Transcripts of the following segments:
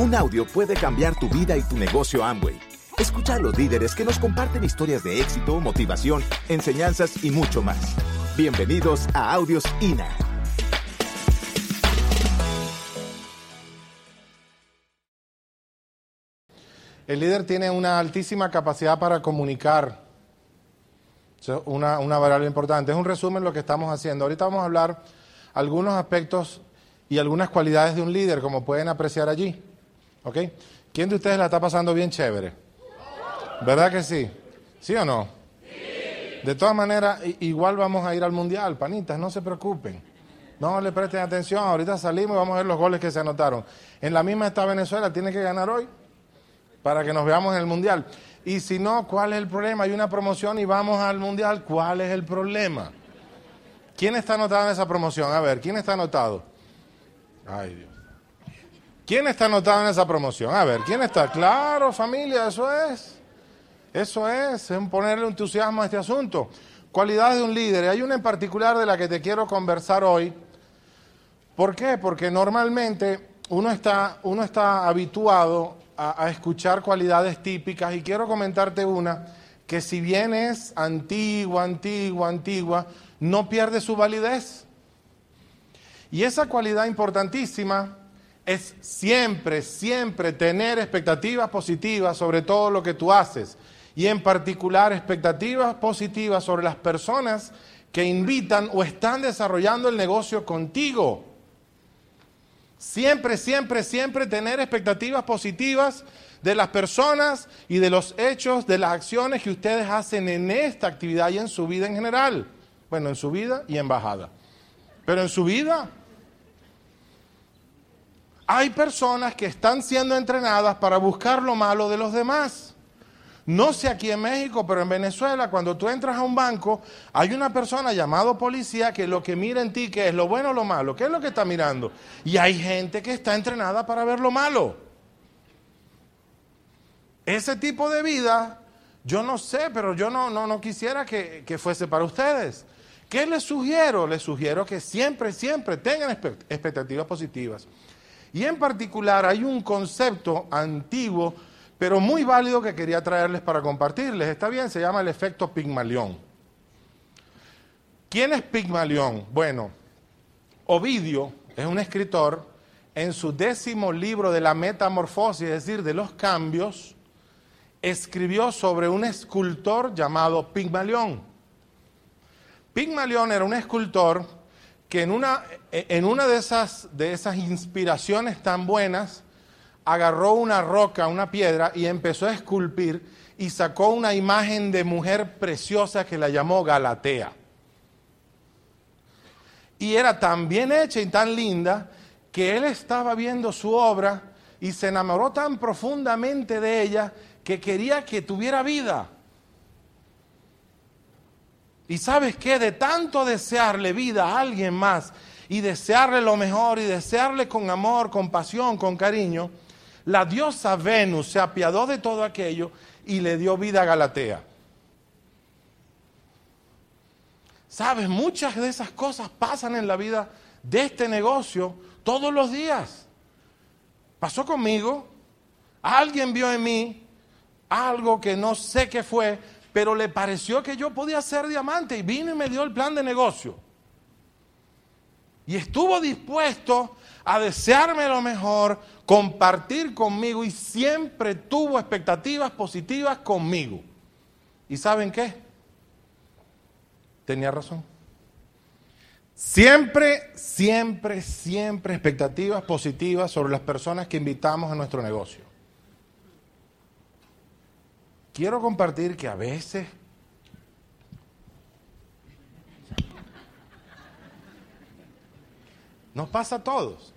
Un audio puede cambiar tu vida y tu negocio Amway. Escucha a los líderes que nos comparten historias de éxito, motivación, enseñanzas y mucho más. Bienvenidos a Audios INA. El líder tiene una altísima capacidad para comunicar. Es una, una variable importante. Es un resumen de lo que estamos haciendo. Ahorita vamos a hablar algunos aspectos y algunas cualidades de un líder, como pueden apreciar allí. ¿Ok? ¿Quién de ustedes la está pasando bien chévere? ¿Verdad que sí? ¿Sí o no? De todas maneras, igual vamos a ir al mundial, panitas, no se preocupen. No le presten atención, ahorita salimos y vamos a ver los goles que se anotaron. En la misma está Venezuela, tiene que ganar hoy para que nos veamos en el mundial. Y si no, ¿cuál es el problema? Hay una promoción y vamos al mundial, ¿cuál es el problema? ¿Quién está anotado en esa promoción? A ver, ¿quién está anotado? Ay, Dios. ¿Quién está anotado en esa promoción? A ver, ¿quién está? Claro, familia, eso es. Eso es, es ponerle entusiasmo a este asunto. Cualidades de un líder. Hay una en particular de la que te quiero conversar hoy. ¿Por qué? Porque normalmente uno está, uno está habituado a escuchar cualidades típicas y quiero comentarte una que si bien es antigua, antigua, antigua, no pierde su validez. Y esa cualidad importantísima es siempre, siempre tener expectativas positivas sobre todo lo que tú haces. Y en particular expectativas positivas sobre las personas que invitan o están desarrollando el negocio contigo. Siempre, siempre, siempre tener expectativas positivas de las personas y de los hechos, de las acciones que ustedes hacen en esta actividad y en su vida en general. Bueno, en su vida y en bajada. Pero en su vida hay personas que están siendo entrenadas para buscar lo malo de los demás. No sé aquí en México, pero en Venezuela, cuando tú entras a un banco, hay una persona llamada policía que lo que mira en ti, que es lo bueno o lo malo, ¿qué es lo que está mirando? Y hay gente que está entrenada para ver lo malo. Ese tipo de vida, yo no sé, pero yo no, no, no quisiera que, que fuese para ustedes. ¿Qué les sugiero? Les sugiero que siempre, siempre tengan expectativas positivas. Y en particular hay un concepto antiguo, pero muy válido que quería traerles para compartirles. Está bien, se llama el efecto Pigmalión. ¿Quién es Pigmalión? Bueno, Ovidio es un escritor en su décimo libro de la metamorfosis, es decir, de los cambios, escribió sobre un escultor llamado Pigmalión. Pigmalión era un escultor que en una, en una de, esas, de esas inspiraciones tan buenas, agarró una roca, una piedra, y empezó a esculpir y sacó una imagen de mujer preciosa que la llamó Galatea. Y era tan bien hecha y tan linda que él estaba viendo su obra y se enamoró tan profundamente de ella que quería que tuviera vida. Y sabes qué, de tanto desearle vida a alguien más y desearle lo mejor y desearle con amor, con pasión, con cariño, la diosa Venus se apiadó de todo aquello y le dio vida a Galatea. Sabes, muchas de esas cosas pasan en la vida de este negocio todos los días. Pasó conmigo, alguien vio en mí algo que no sé qué fue, pero le pareció que yo podía ser diamante y vino y me dio el plan de negocio. Y estuvo dispuesto a desearme lo mejor, compartir conmigo y siempre tuvo expectativas positivas conmigo. ¿Y saben qué? Tenía razón. Siempre, siempre, siempre expectativas positivas sobre las personas que invitamos a nuestro negocio. Quiero compartir que a veces nos pasa a todos.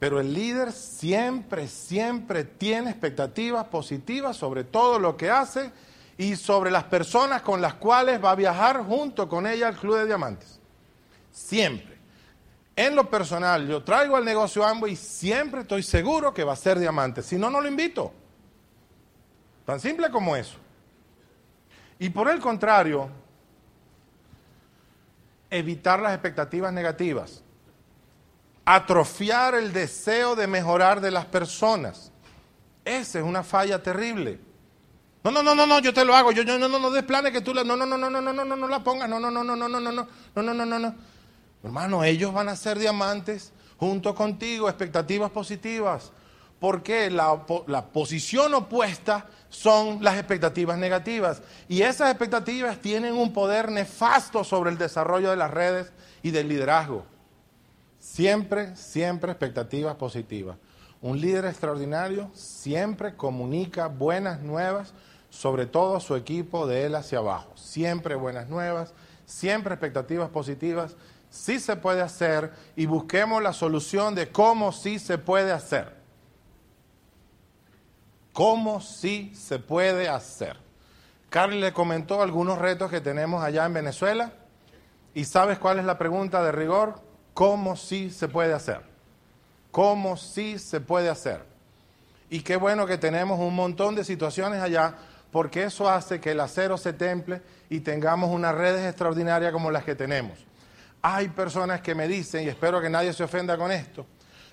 Pero el líder siempre, siempre tiene expectativas positivas sobre todo lo que hace y sobre las personas con las cuales va a viajar junto con ella al Club de Diamantes. Siempre. En lo personal, yo traigo al negocio ambos y siempre estoy seguro que va a ser diamante. Si no, no lo invito. Tan simple como eso. Y por el contrario, evitar las expectativas negativas. atrofiar el deseo de mejorar de las personas. Esa es una falla terrible. No, no, no, no, no, yo te lo hago. Yo, yo no, no, no des planes que tú la. No, no, no, no, no, no, no, no, no la pongas. No, no, no, no, no, no, no, no, no, no, no, no, no. Hermano, ellos van a ser diamantes junto contigo, expectativas positivas. Porque la, posición opuesta son las expectativas negativas. Y esas expectativas tienen un poder nefasto sobre el desarrollo de las redes y del liderazgo. Siempre, siempre expectativas positivas. Un líder extraordinario siempre comunica buenas nuevas, sobre todo a su equipo de él hacia abajo. Siempre buenas nuevas, siempre expectativas positivas. Sí se puede hacer y busquemos la solución de cómo sí se puede hacer. ¿Cómo sí se puede hacer? Carly le comentó algunos retos que tenemos allá en Venezuela. ¿Y sabes cuál es la pregunta de rigor? ¿Cómo sí se puede hacer? ¿Cómo sí se puede hacer? Y qué bueno que tenemos un montón de situaciones allá, porque eso hace que el acero se temple y tengamos unas redes extraordinarias como las que tenemos. Hay personas que me dicen, y espero que nadie se ofenda con esto,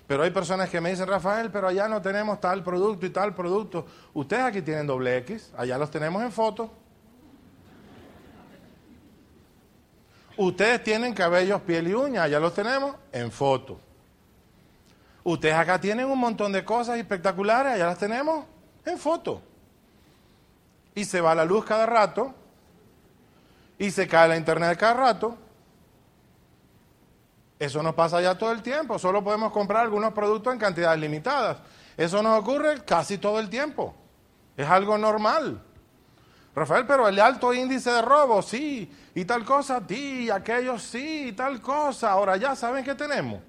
pero hay personas que me dicen, Rafael, pero allá no tenemos tal producto y tal producto. Ustedes aquí tienen doble X, allá los tenemos en foto. Ustedes tienen cabellos, piel y uñas, allá los tenemos en foto. Ustedes acá tienen un montón de cosas espectaculares, allá las tenemos en foto. Y se va la luz cada rato, y se cae la internet cada rato, eso nos pasa ya todo el tiempo, solo podemos comprar algunos productos en cantidades limitadas. Eso nos ocurre casi todo el tiempo. Es algo normal. Rafael, pero el alto índice de robo, sí, y tal cosa, sí, aquellos sí, y tal cosa. Ahora ya saben que tenemos.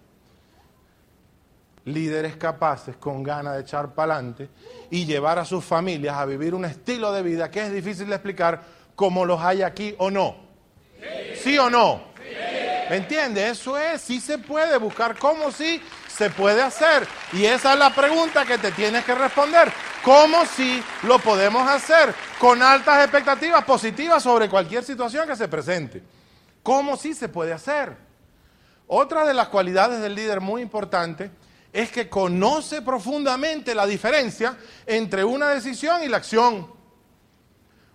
Líderes capaces con ganas de echar para adelante y llevar a sus familias a vivir un estilo de vida que es difícil de explicar como los hay aquí o no. ¿Sí, o no? ¿Me entiendes? Eso es, sí se puede buscar cómo sí se puede hacer. Y esa es la pregunta que te tienes que responder. ¿Cómo sí lo podemos hacer? Con altas expectativas positivas sobre cualquier situación que se presente. ¿Cómo sí se puede hacer? Otra de las cualidades del líder muy importante es que conoce profundamente la diferencia entre una decisión y la acción.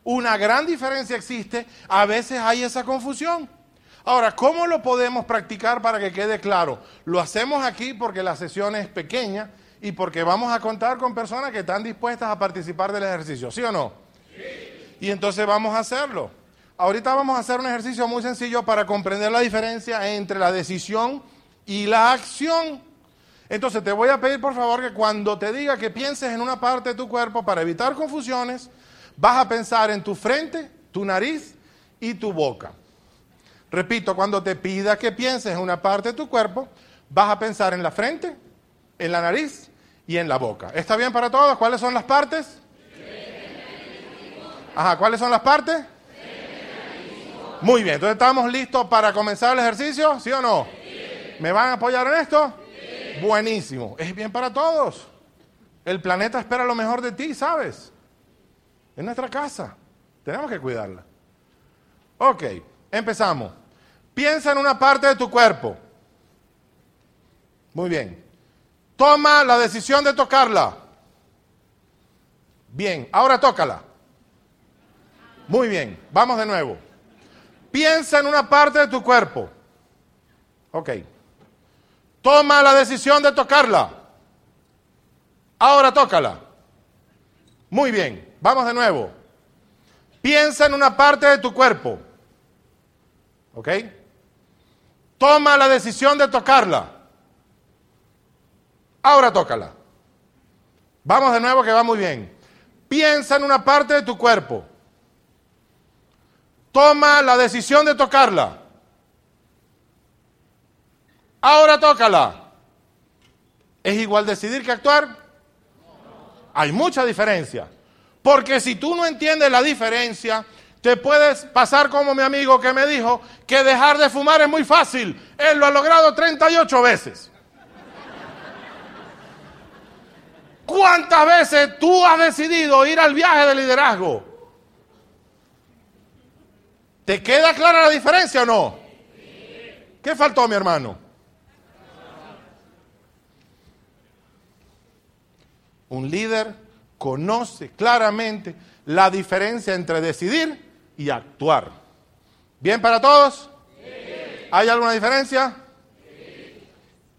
Una gran diferencia existe, a veces hay esa confusión. Ahora, ¿cómo lo podemos practicar para que quede claro? Lo hacemos aquí porque la sesión es pequeña y porque vamos a contar con personas que están dispuestas a participar del ejercicio, ¿sí o no? Sí. Y entonces vamos a hacerlo. Ahorita vamos a hacer un ejercicio muy sencillo para comprender la diferencia entre la decisión y la acción. Entonces te voy a pedir por favor que cuando te diga que pienses en una parte de tu cuerpo para evitar confusiones, vas a pensar en tu frente, tu nariz y tu boca. Repito, cuando te pida que pienses en una parte de tu cuerpo, vas a pensar en la frente, en la nariz y en la boca. ¿Está bien para todos? ¿Cuáles son las partes? Ajá, ¿cuáles son las partes? Muy bien, entonces estamos listos para comenzar el ejercicio, ¿sí o no? ¿Me van a apoyar en esto? Buenísimo, es bien para todos. El planeta espera lo mejor de ti, ¿sabes? Es nuestra casa, tenemos que cuidarla. Ok. Empezamos. Piensa en una parte de tu cuerpo. Muy bien. Toma la decisión de tocarla. Bien, ahora tócala. Muy bien, vamos de nuevo. Piensa en una parte de tu cuerpo. Ok. Toma la decisión de tocarla. Ahora tócala. Muy bien, vamos de nuevo. Piensa en una parte de tu cuerpo. ¿Ok? Toma la decisión de tocarla. Ahora tócala. Vamos de nuevo que va muy bien. Piensa en una parte de tu cuerpo. Toma la decisión de tocarla. Ahora tócala. ¿Es igual decidir que actuar? Hay mucha diferencia. Porque si tú no entiendes la diferencia, te puedes pasar como mi amigo que me dijo que dejar de fumar es muy fácil. Él lo ha logrado 38 veces. ¿Cuántas veces tú has decidido ir al viaje de liderazgo? ¿Te queda clara la diferencia o no? ¿Qué faltó, mi hermano? Un líder conoce claramente la diferencia entre decidir y actuar. ¿Bien para todos? ¿Hay alguna diferencia?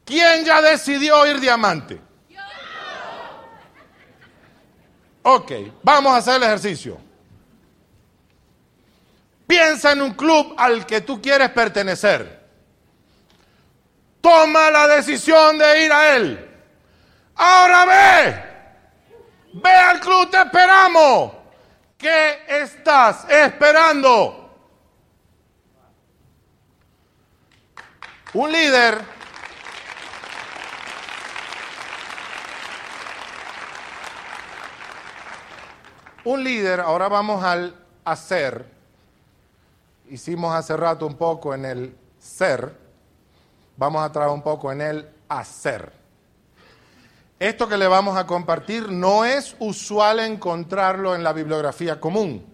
¿Quién ya decidió ir diamante? Ok, vamos a hacer el ejercicio. Piensa en un club al que tú quieres pertenecer. Toma la decisión de ir a él. Ahora ve. Ve al club, te esperamos. ¿Qué estás esperando? Un líder un líder, ahora vamos al hacer. Hicimos hace rato un poco en el ser, vamos a trabajar un poco en el hacer. Esto que le vamos a compartir no es usual encontrarlo en la bibliografía común.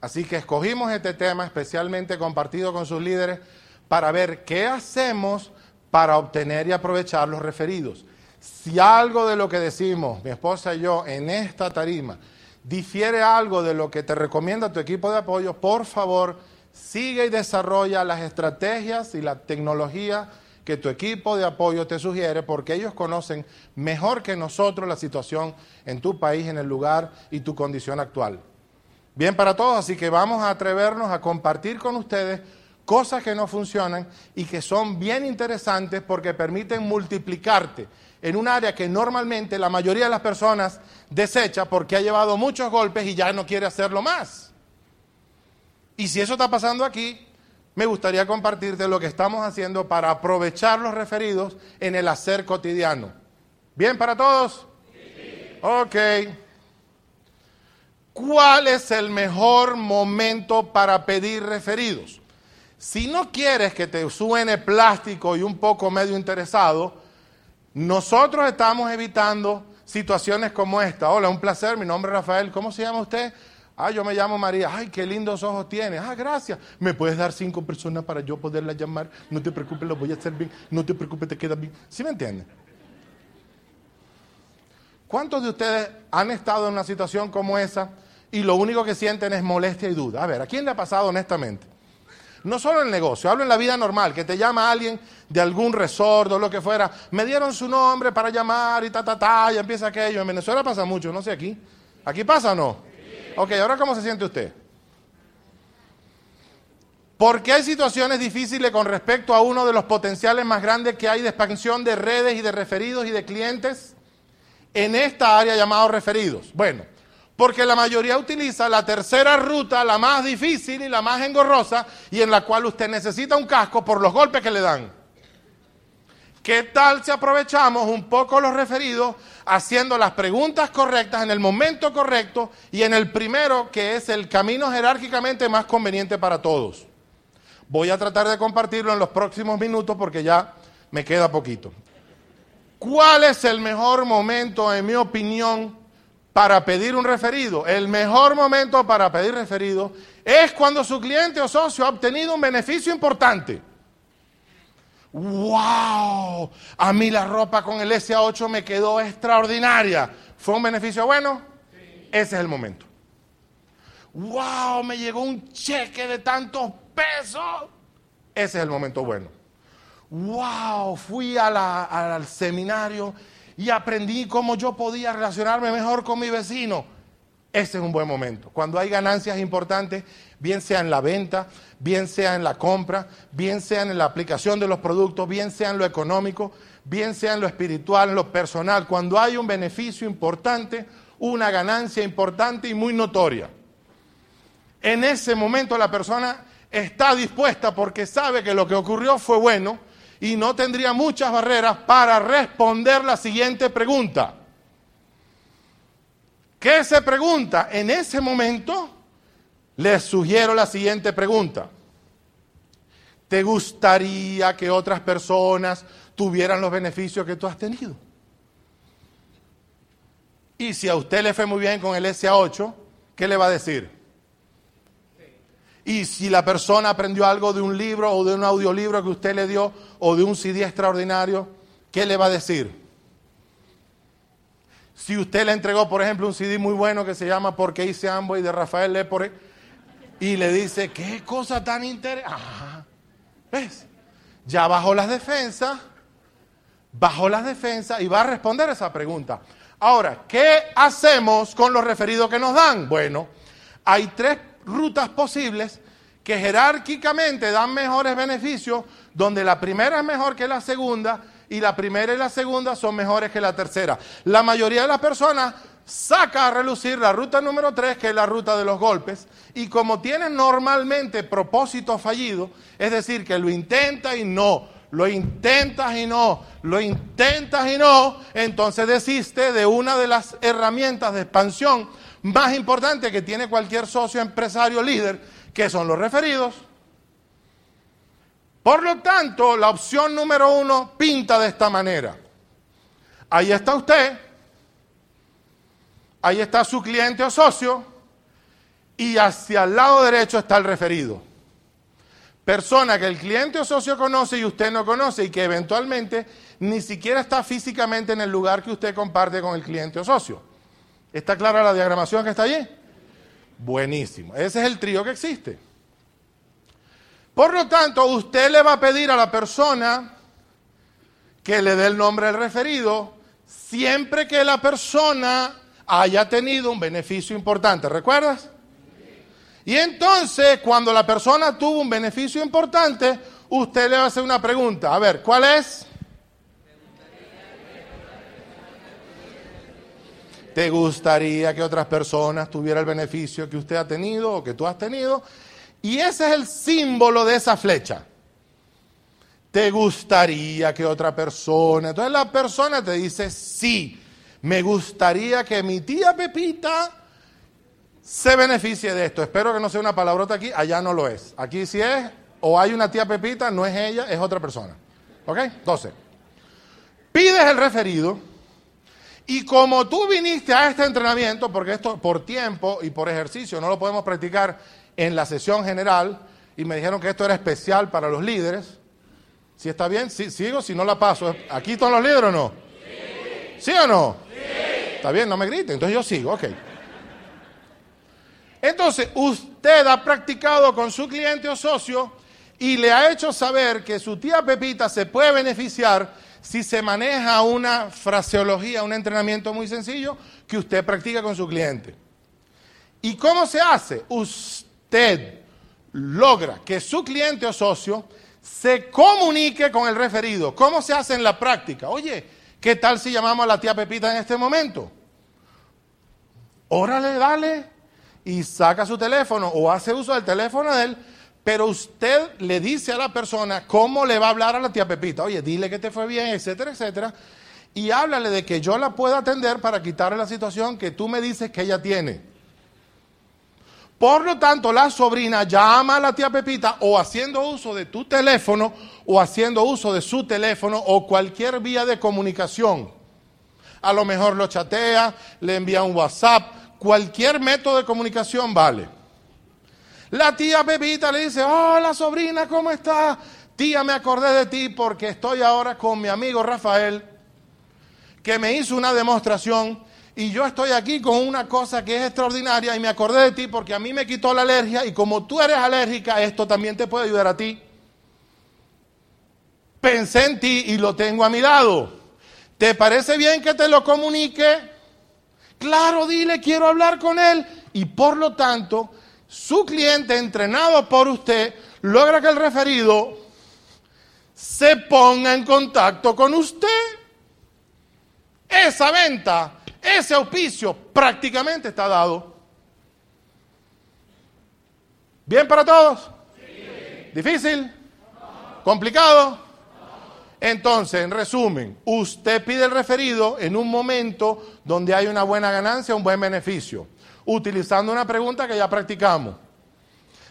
Así que escogimos este tema especialmente compartido con sus líderes para ver qué hacemos para obtener y aprovechar los referidos. Si algo de lo que decimos, mi esposa y yo, en esta tarima, difiere algo de lo que te recomienda tu equipo de apoyo, por favor, sigue y desarrolla las estrategias y la tecnología que tu equipo de apoyo te sugiere, porque ellos conocen mejor que nosotros la situación en tu país, en el lugar y tu condición actual. Bien para todos, así que vamos a atrevernos a compartir con ustedes cosas que no funcionan y que son bien interesantes porque permiten multiplicarte en un área que normalmente la mayoría de las personas desecha porque ha llevado muchos golpes y ya no quiere hacerlo más. Y si eso está pasando aquí, me gustaría compartirte lo que estamos haciendo para aprovechar los referidos en el hacer cotidiano. ¿Bien para todos? Ok. ¿Cuál es el mejor momento para pedir referidos? Si no quieres que te suene plástico y un poco medio interesado, nosotros estamos evitando situaciones como esta. Hola, un placer, mi nombre es Rafael, ¿cómo se llama usted? Ah, yo me llamo María. Ay, qué lindos ojos tiene. Ah, gracias. ¿Me puedes dar cinco personas para yo poderla llamar? No te preocupes, lo voy a hacer bien. No te preocupes, te queda bien. ¿Sí me entienden? ¿Cuántos de ustedes han estado en una situación como esa y lo único que sienten es molestia y duda? A ver, ¿a quién le ha pasado honestamente? No solo en el negocio, hablo en la vida normal, que te llama alguien de algún resort o lo que fuera. Me dieron su nombre para llamar y ta, ta, ta, y empieza aquello. En Venezuela pasa mucho, no sé aquí. ¿Aquí pasa o no? Ok, ahora ¿cómo se siente usted? Porque hay situaciones difíciles con respecto a uno de los potenciales más grandes que hay de expansión de redes y de referidos y de clientes en esta área llamado referidos. Bueno, porque la mayoría utiliza la tercera ruta, la más difícil y la más engorrosa, y en la cual usted necesita un casco por los golpes que le dan. ¿Qué tal si aprovechamos un poco los referidos haciendo las preguntas correctas en el momento correcto y en el primero que es el camino jerárquicamente más conveniente para todos? Voy a tratar de compartirlo en los próximos minutos porque ya me queda poquito. ¿Cuál es el mejor momento, en mi opinión, para pedir un referido. El mejor momento para pedir referido es cuando su cliente o socio ha obtenido un beneficio importante. ¡Wow! A mí la ropa con el SA8 me quedó extraordinaria. ¿Fue un beneficio bueno? Ese es el momento. ¡Wow! Me llegó un cheque de tantos pesos. Ese es el momento bueno. ¡Wow! Fui al seminario y aprendí cómo yo podía relacionarme mejor con mi vecino. Ese es un buen momento. Cuando hay ganancias importantes, bien sea en la venta, bien sea en la compra, bien sea en la aplicación de los productos, bien sea en lo económico, bien sea en lo espiritual, en lo personal, cuando hay un beneficio importante, una ganancia importante y muy notoria. En ese momento la persona está dispuesta porque sabe que lo que ocurrió fue bueno, y no tendría muchas barreras para responder la siguiente pregunta. ¿Qué se pregunta? En ese momento les sugiero la siguiente pregunta. ¿Te gustaría que otras personas tuvieran los beneficios que tú has tenido? Y si a usted le fue muy bien con el SA8, ¿qué le va a decir? Y si la persona aprendió algo de un libro o de un audiolibro que usted le dio o de un CD extraordinario, ¿qué le va a decir? Si usted le entregó, por ejemplo, un CD muy bueno que se llama Porque hice Amway de Rafael Lepore y le dice, qué cosa tan interesante. ¿Ves? Ya bajó las defensas, bajó las defensas y va a responder esa pregunta. Ahora, ¿qué hacemos con los referidos que nos dan? Bueno, hay tres rutas posibles que jerárquicamente dan mejores beneficios, donde la primera es mejor que la segunda y la primera y la segunda son mejores que la tercera. La mayoría de las personas saca a relucir la ruta número 3, que es la ruta de los golpes, y como tienen normalmente propósito fallido, es decir, que lo intenta y no, lo intentas y no, lo intentas y no, entonces desiste de una de las herramientas de expansión más importantes que tiene cualquier socio empresario líder, que son los referidos. Por lo tanto, la opción número uno pinta de esta manera. Ahí está usted, ahí está su cliente o socio, y hacia el lado derecho está el referido. Persona que el cliente o socio conoce y usted no conoce y que eventualmente ni siquiera está físicamente en el lugar que usted comparte con el cliente o socio. ¿Está clara la diagramación que está allí? Buenísimo. Ese es el trío que existe. Por lo tanto, usted le va a pedir a la persona que le dé el nombre del referido siempre que la persona haya tenido un beneficio importante. ¿Recuerdas? Y entonces, cuando la persona tuvo un beneficio importante, usted le va a hacer una pregunta. A ver, ¿cuál es? ¿Te gustaría que otras personas tuvieran el beneficio que usted ha tenido o que tú has tenido? Y ese es el símbolo de esa flecha. ¿Te gustaría que otra persona? Entonces la persona te dice, sí, me gustaría que mi tía Pepita se beneficie de esto. Espero que no sea una palabrota aquí, allá no lo es. Aquí sí es, o hay una tía Pepita, no es ella, es otra persona. ¿Ok? Entonces, pides el referido y como tú viniste a este entrenamiento, porque esto por tiempo y por ejercicio no lo podemos practicar en la sesión general y me dijeron que esto era especial para los líderes. Si está bien, sigo, si no la paso. ¿Aquí todos los líderes o no? Sí. ¿Sí o no? Sí. Está bien, no me griten, entonces yo sigo, ok. Entonces, usted ha practicado con su cliente o socio y le ha hecho saber que su tía Pepita se puede beneficiar si se maneja una fraseología, un entrenamiento muy sencillo que usted practica con su cliente. ¿Y cómo se hace? Usted usted logra que su cliente o socio se comunique con el referido. ¿Cómo se hace en la práctica? Oye, ¿qué tal si llamamos a la tía Pepita en este momento? Órale, dale, y saca su teléfono o hace uso del teléfono de él, pero usted le dice a la persona cómo le va a hablar a la tía Pepita. Oye, dile que te fue bien, etcétera, etcétera. Y háblale de que yo la puedo atender para quitarle la situación que tú me dices que ella tiene. Por lo tanto, la sobrina llama a la tía Pepita o haciendo uso de tu teléfono o haciendo uso de su teléfono o cualquier vía de comunicación. A lo mejor lo chatea, le envía un WhatsApp, cualquier método de comunicación vale. La tía Pepita le dice, hola sobrina, ¿cómo estás? Tía, me acordé de ti porque estoy ahora con mi amigo Rafael, que me hizo una demostración y yo estoy aquí con una cosa que es extraordinaria y me acordé de ti porque a mí me quitó la alergia y como tú eres alérgica, esto también te puede ayudar a ti. Pensé en ti y lo tengo a mi lado. ¿Te parece bien que te lo comunique? Claro, dile, quiero hablar con él. Y por lo tanto, su cliente entrenado por usted logra que el referido se ponga en contacto con usted. Esa venta ese auspicio prácticamente está dado. ¿Bien para todos? ¿Difícil? ¿Complicado? Entonces, en resumen, usted pide el referido en un momento donde hay una buena ganancia, un buen beneficio, utilizando una pregunta que ya practicamos.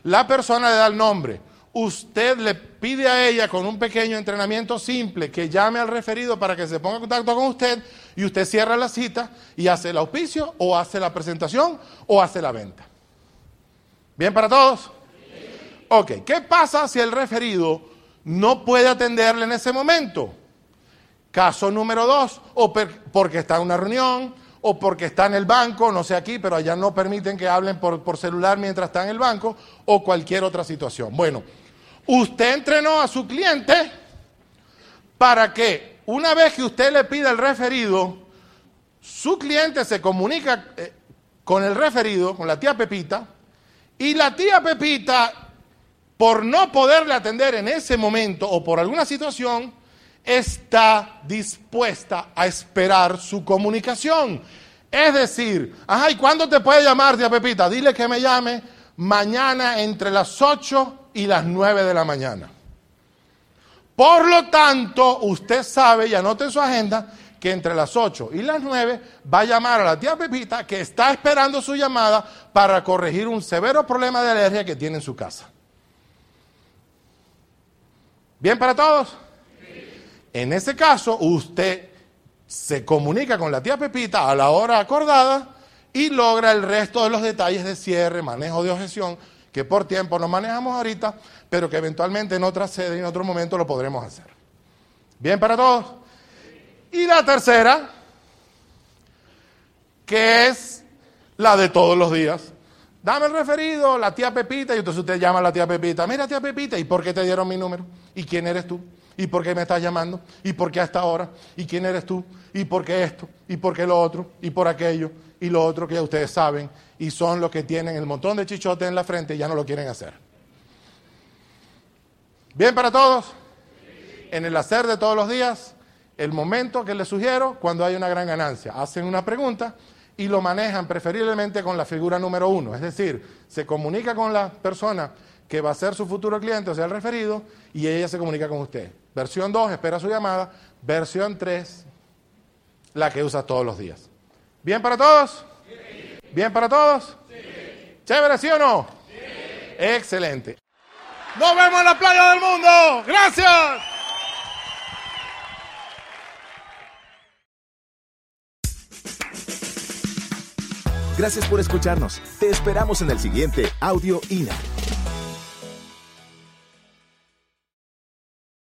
La persona le da el nombre usted le pide a ella con un pequeño entrenamiento simple que llame al referido para que se ponga en contacto con usted y usted cierra la cita y hace el auspicio o hace la presentación o hace la venta. ¿Bien para todos? Ok, ¿qué pasa si el referido no puede atenderle en ese momento? Caso número dos, o porque está en una reunión, o porque está en el banco, no sé aquí, pero allá no permiten que hablen por, por celular mientras está en el banco, o cualquier otra situación. Bueno, usted entrenó a su cliente para que una vez que usted le pida el referido, su cliente se comunica eh, con el referido, con la tía Pepita, y la tía Pepita, por no poderle atender en ese momento o por alguna situación, está dispuesta a esperar su comunicación. Es decir, ajá, ¿y cuándo te puede llamar, tía Pepita? Dile que me llame mañana entre las 8 y las 9 de la mañana. Por lo tanto, usted sabe y anote en su agenda que entre las 8 y las 9 va a llamar a la tía Pepita que está esperando su llamada para corregir un severo problema de alergia que tiene en su casa. ¿Bien para todos? En ese caso, usted se comunica con la tía Pepita a la hora acordada y logra el resto de los detalles de cierre, manejo de objeción, que por tiempo no manejamos ahorita, pero que eventualmente en otra sede y en otro momento lo podremos hacer. ¿Bien para todos? Y la tercera, que es la de todos los días. Dame el referido, la tía Pepita, y entonces usted llama a la tía Pepita. Mira, tía Pepita, ¿y por qué te dieron mi número? ¿Y quién eres tú? ¿Y por qué me estás llamando? ¿Y por qué hasta ahora? ¿Y quién eres tú? ¿Y por qué esto? ¿Y por qué lo otro? ¿Y por aquello? Y lo otro que ya ustedes saben. Y son los que tienen el montón de chichotes en la frente y ya no lo quieren hacer. ¿Bien para todos? En el hacer de todos los días, el momento que les sugiero, cuando hay una gran ganancia, hacen una pregunta y lo manejan preferiblemente con la figura número uno. Es decir, se comunica con la persona que va a ser su futuro cliente, o sea, el referido, y ella se comunica con usted. Versión 2, espera su llamada. Versión 3, la que usa todos los días. ¿Bien para todos? ¿Bien para todos? Sí. ¿Chévere, sí o no? Sí. Excelente. Nos vemos en la playa del mundo. Gracias. Gracias por escucharnos. Te esperamos en el siguiente Audio INA.